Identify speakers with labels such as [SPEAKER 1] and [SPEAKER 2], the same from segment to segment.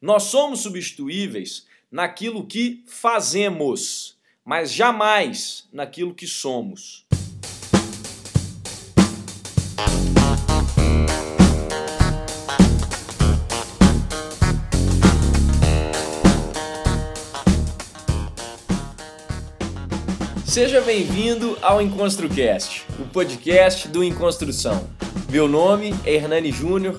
[SPEAKER 1] Nós somos substituíveis naquilo que fazemos, mas jamais naquilo que somos. Seja bem-vindo ao EnconstruCast, o podcast do Enconstrução. Meu nome é Hernani Júnior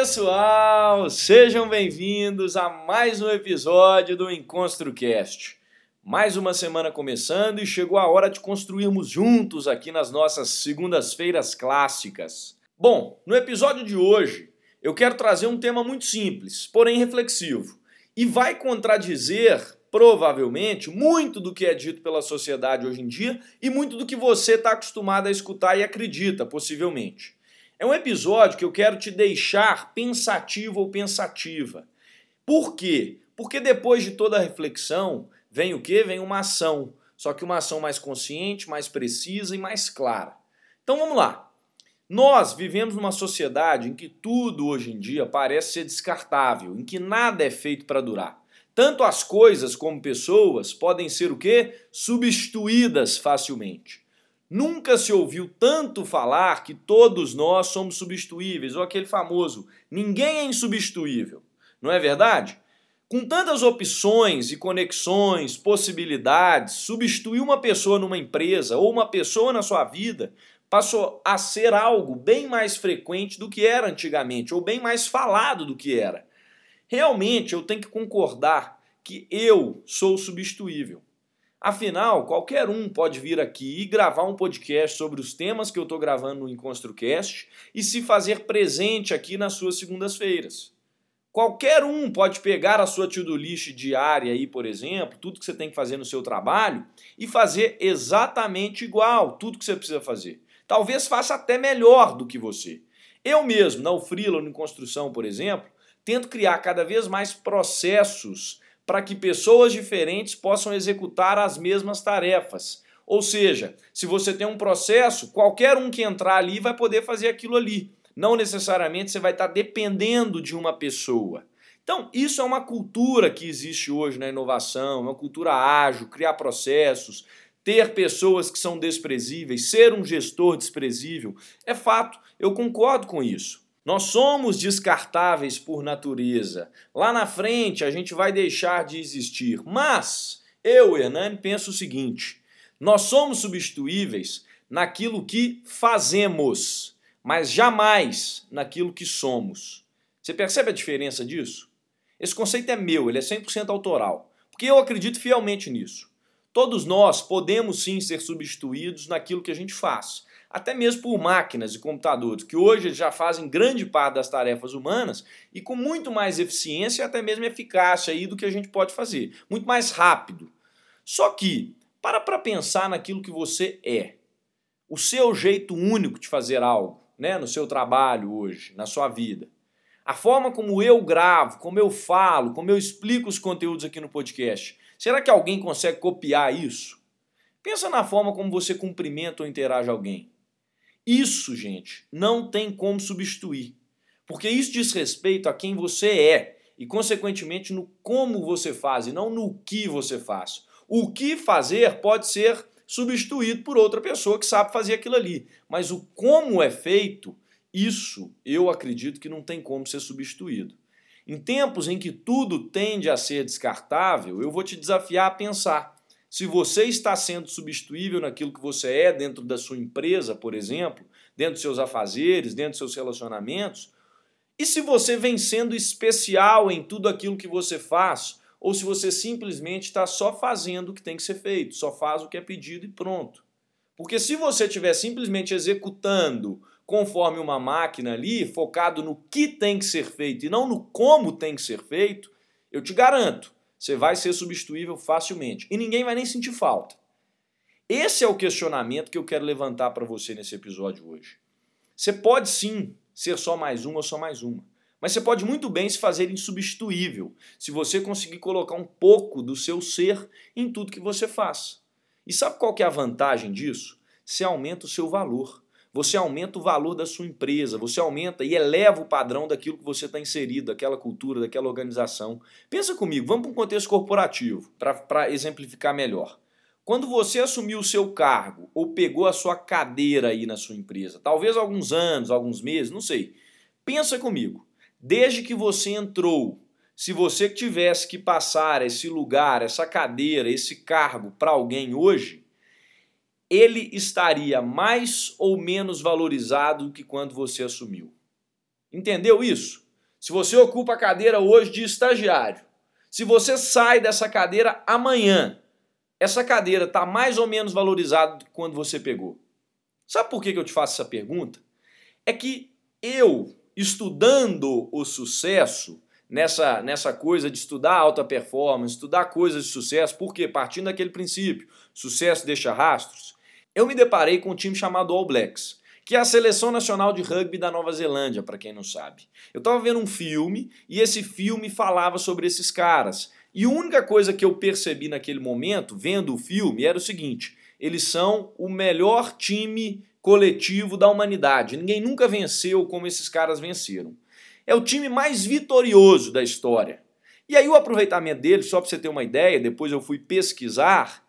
[SPEAKER 1] Pessoal, sejam bem-vindos a mais um episódio do EnconstruCast. Mais uma semana começando e chegou a hora de construirmos juntos aqui nas nossas segundas-feiras clássicas. Bom, no episódio de hoje eu quero trazer um tema muito simples, porém reflexivo, e vai contradizer provavelmente muito do que é dito pela sociedade hoje em dia e muito do que você está acostumado a escutar e acredita, possivelmente. É um episódio que eu quero te deixar pensativo ou pensativa. Por quê? Porque depois de toda a reflexão, vem o quê? Vem uma ação. Só que uma ação mais consciente, mais precisa e mais clara. Então vamos lá. Nós vivemos numa sociedade em que tudo hoje em dia parece ser descartável, em que nada é feito para durar. Tanto as coisas como pessoas podem ser o quê? Substituídas facilmente. Nunca se ouviu tanto falar que todos nós somos substituíveis, ou aquele famoso, ninguém é insubstituível. Não é verdade? Com tantas opções e conexões, possibilidades, substituir uma pessoa numa empresa ou uma pessoa na sua vida passou a ser algo bem mais frequente do que era antigamente, ou bem mais falado do que era. Realmente eu tenho que concordar que eu sou substituível. Afinal, qualquer um pode vir aqui e gravar um podcast sobre os temas que eu estou gravando no EnconstruCast e se fazer presente aqui nas suas segundas-feiras. Qualquer um pode pegar a sua to-do list diária aí, por exemplo, tudo que você tem que fazer no seu trabalho e fazer exatamente igual, tudo que você precisa fazer. Talvez faça até melhor do que você. Eu mesmo, na Freelance em construção, por exemplo, tento criar cada vez mais processos para que pessoas diferentes possam executar as mesmas tarefas. Ou seja, se você tem um processo, qualquer um que entrar ali vai poder fazer aquilo ali. Não necessariamente você vai estar dependendo de uma pessoa. Então, isso é uma cultura que existe hoje na inovação, uma cultura ágil, criar processos, ter pessoas que são desprezíveis, ser um gestor desprezível. É fato, eu concordo com isso. Nós somos descartáveis por natureza. Lá na frente a gente vai deixar de existir. Mas eu, Hernani, penso o seguinte: nós somos substituíveis naquilo que fazemos, mas jamais naquilo que somos. Você percebe a diferença disso? Esse conceito é meu, ele é 100% autoral, porque eu acredito fielmente nisso. Todos nós podemos sim ser substituídos naquilo que a gente faz até mesmo por máquinas e computadores, que hoje já fazem grande parte das tarefas humanas e com muito mais eficiência e até mesmo eficácia aí do que a gente pode fazer, muito mais rápido. Só que, para para pensar naquilo que você é, o seu jeito único de fazer algo, né, no seu trabalho hoje, na sua vida. A forma como eu gravo, como eu falo, como eu explico os conteúdos aqui no podcast. Será que alguém consegue copiar isso? Pensa na forma como você cumprimenta ou interage alguém. Isso, gente, não tem como substituir. Porque isso diz respeito a quem você é e, consequentemente, no como você faz e não no que você faz. O que fazer pode ser substituído por outra pessoa que sabe fazer aquilo ali. Mas o como é feito, isso eu acredito que não tem como ser substituído. Em tempos em que tudo tende a ser descartável, eu vou te desafiar a pensar se você está sendo substituível naquilo que você é dentro da sua empresa, por exemplo, dentro dos seus afazeres, dentro dos seus relacionamentos, e se você vem sendo especial em tudo aquilo que você faz, ou se você simplesmente está só fazendo o que tem que ser feito, só faz o que é pedido e pronto. Porque se você estiver simplesmente executando conforme uma máquina ali, focado no que tem que ser feito e não no como tem que ser feito, eu te garanto, você vai ser substituível facilmente e ninguém vai nem sentir falta. Esse é o questionamento que eu quero levantar para você nesse episódio hoje. Você pode sim ser só mais um ou só mais uma. Mas você pode muito bem se fazer insubstituível se você conseguir colocar um pouco do seu ser em tudo que você faz. E sabe qual que é a vantagem disso? Você aumenta o seu valor. Você aumenta o valor da sua empresa, você aumenta e eleva o padrão daquilo que você está inserido, daquela cultura, daquela organização. Pensa comigo, vamos para um contexto corporativo, para exemplificar melhor. Quando você assumiu o seu cargo ou pegou a sua cadeira aí na sua empresa, talvez alguns anos, alguns meses, não sei. Pensa comigo. Desde que você entrou, se você tivesse que passar esse lugar, essa cadeira, esse cargo para alguém hoje, ele estaria mais ou menos valorizado do que quando você assumiu. Entendeu isso? Se você ocupa a cadeira hoje de estagiário, se você sai dessa cadeira amanhã, essa cadeira está mais ou menos valorizada do que quando você pegou. Sabe por que eu te faço essa pergunta? É que eu, estudando o sucesso, nessa, nessa coisa de estudar alta performance, estudar coisas de sucesso, porque partindo daquele princípio, sucesso deixa rastros, eu me deparei com um time chamado All Blacks, que é a seleção nacional de rugby da Nova Zelândia, para quem não sabe. Eu estava vendo um filme e esse filme falava sobre esses caras. E a única coisa que eu percebi naquele momento, vendo o filme, era o seguinte: eles são o melhor time coletivo da humanidade. Ninguém nunca venceu como esses caras venceram. É o time mais vitorioso da história. E aí o aproveitamento deles, só para você ter uma ideia, depois eu fui pesquisar,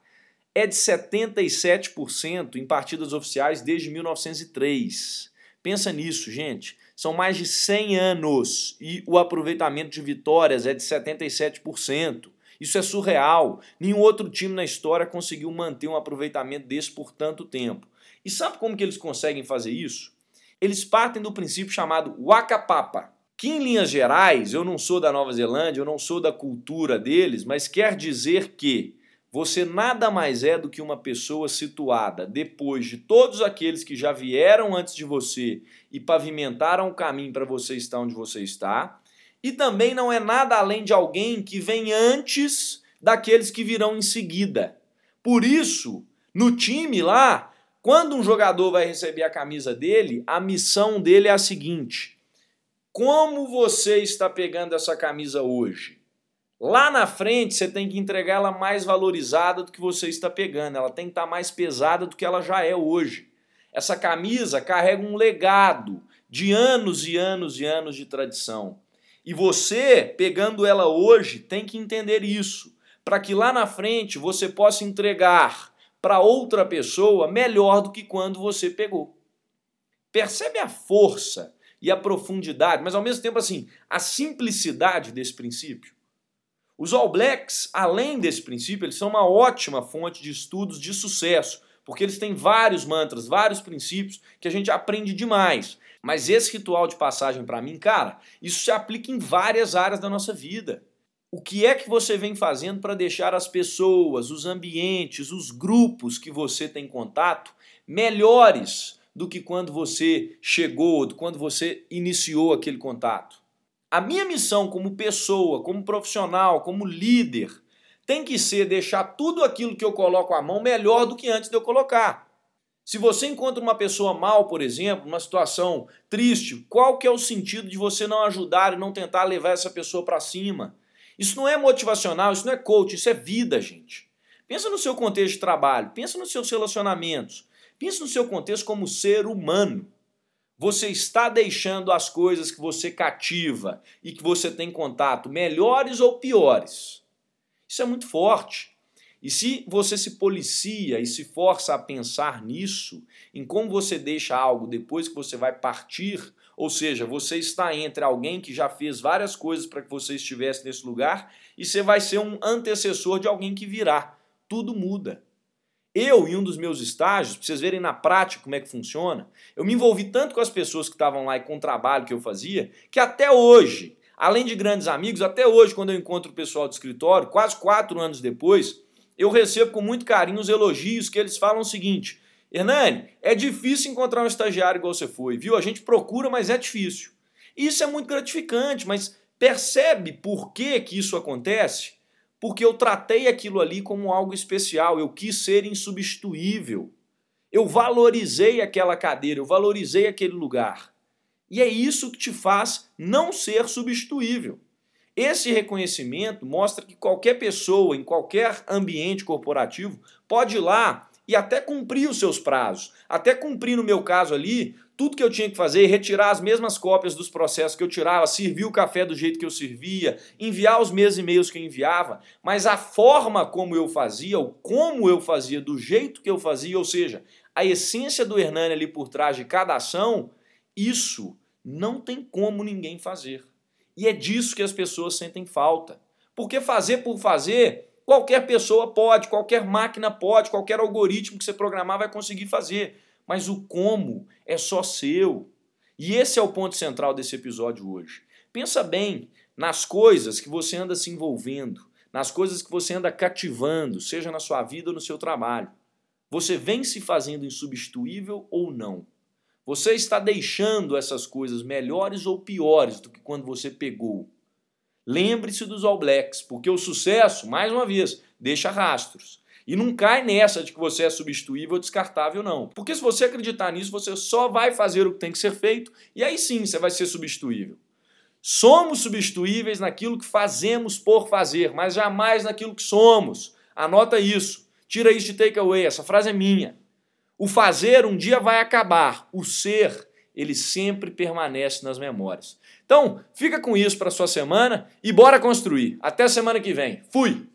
[SPEAKER 1] é de 77% em partidas oficiais desde 1903. Pensa nisso, gente. São mais de 100 anos e o aproveitamento de vitórias é de 77%. Isso é surreal. Nenhum outro time na história conseguiu manter um aproveitamento desse por tanto tempo. E sabe como que eles conseguem fazer isso? Eles partem do princípio chamado Wakapapa, que em linhas gerais, eu não sou da Nova Zelândia, eu não sou da cultura deles, mas quer dizer que você nada mais é do que uma pessoa situada depois de todos aqueles que já vieram antes de você e pavimentaram o caminho para você estar onde você está, e também não é nada além de alguém que vem antes daqueles que virão em seguida. Por isso, no time lá, quando um jogador vai receber a camisa dele, a missão dele é a seguinte: como você está pegando essa camisa hoje? Lá na frente você tem que entregar ela mais valorizada do que você está pegando, ela tem que estar mais pesada do que ela já é hoje. Essa camisa carrega um legado de anos e anos e anos de tradição. E você, pegando ela hoje, tem que entender isso, para que lá na frente você possa entregar para outra pessoa melhor do que quando você pegou. Percebe a força e a profundidade, mas ao mesmo tempo assim, a simplicidade desse princípio? Os All Blacks, além desse princípio, eles são uma ótima fonte de estudos de sucesso, porque eles têm vários mantras, vários princípios que a gente aprende demais. Mas esse ritual de passagem para mim, cara, isso se aplica em várias áreas da nossa vida. O que é que você vem fazendo para deixar as pessoas, os ambientes, os grupos que você tem contato melhores do que quando você chegou, do quando você iniciou aquele contato? A minha missão como pessoa, como profissional, como líder, tem que ser deixar tudo aquilo que eu coloco à mão melhor do que antes de eu colocar. Se você encontra uma pessoa mal, por exemplo, uma situação triste, qual que é o sentido de você não ajudar e não tentar levar essa pessoa para cima? Isso não é motivacional, isso não é coach, isso é vida, gente. Pensa no seu contexto de trabalho, pensa nos seus relacionamentos, pensa no seu contexto como ser humano. Você está deixando as coisas que você cativa e que você tem contato, melhores ou piores. Isso é muito forte. E se você se policia e se força a pensar nisso, em como você deixa algo depois que você vai partir, ou seja, você está entre alguém que já fez várias coisas para que você estivesse nesse lugar e você vai ser um antecessor de alguém que virá. Tudo muda. Eu, em um dos meus estágios, para vocês verem na prática como é que funciona, eu me envolvi tanto com as pessoas que estavam lá e com o trabalho que eu fazia, que até hoje, além de grandes amigos, até hoje, quando eu encontro o pessoal do escritório, quase quatro anos depois, eu recebo com muito carinho os elogios que eles falam o seguinte: Hernani, é difícil encontrar um estagiário igual você foi, viu? A gente procura, mas é difícil. Isso é muito gratificante, mas percebe por que, que isso acontece? Porque eu tratei aquilo ali como algo especial, eu quis ser insubstituível. Eu valorizei aquela cadeira, eu valorizei aquele lugar. E é isso que te faz não ser substituível. Esse reconhecimento mostra que qualquer pessoa, em qualquer ambiente corporativo, pode ir lá e até cumprir os seus prazos. Até cumprir, no meu caso ali, tudo que eu tinha que fazer, retirar as mesmas cópias dos processos que eu tirava, servir o café do jeito que eu servia, enviar os mesmos e-mails que eu enviava, mas a forma como eu fazia, o como eu fazia, do jeito que eu fazia, ou seja, a essência do Hernani ali por trás de cada ação, isso não tem como ninguém fazer. E é disso que as pessoas sentem falta. Porque fazer por fazer Qualquer pessoa pode, qualquer máquina pode, qualquer algoritmo que você programar vai conseguir fazer. Mas o como é só seu. E esse é o ponto central desse episódio hoje. Pensa bem nas coisas que você anda se envolvendo, nas coisas que você anda cativando, seja na sua vida ou no seu trabalho. Você vem se fazendo insubstituível ou não? Você está deixando essas coisas melhores ou piores do que quando você pegou? Lembre-se dos All Blacks, porque o sucesso, mais uma vez, deixa rastros. E não cai nessa de que você é substituível ou descartável, não. Porque se você acreditar nisso, você só vai fazer o que tem que ser feito e aí sim você vai ser substituível. Somos substituíveis naquilo que fazemos por fazer, mas jamais naquilo que somos. Anota isso. Tira isso de takeaway, essa frase é minha. O fazer um dia vai acabar, o ser, ele sempre permanece nas memórias. Então, fica com isso para sua semana e bora construir. Até semana que vem. Fui!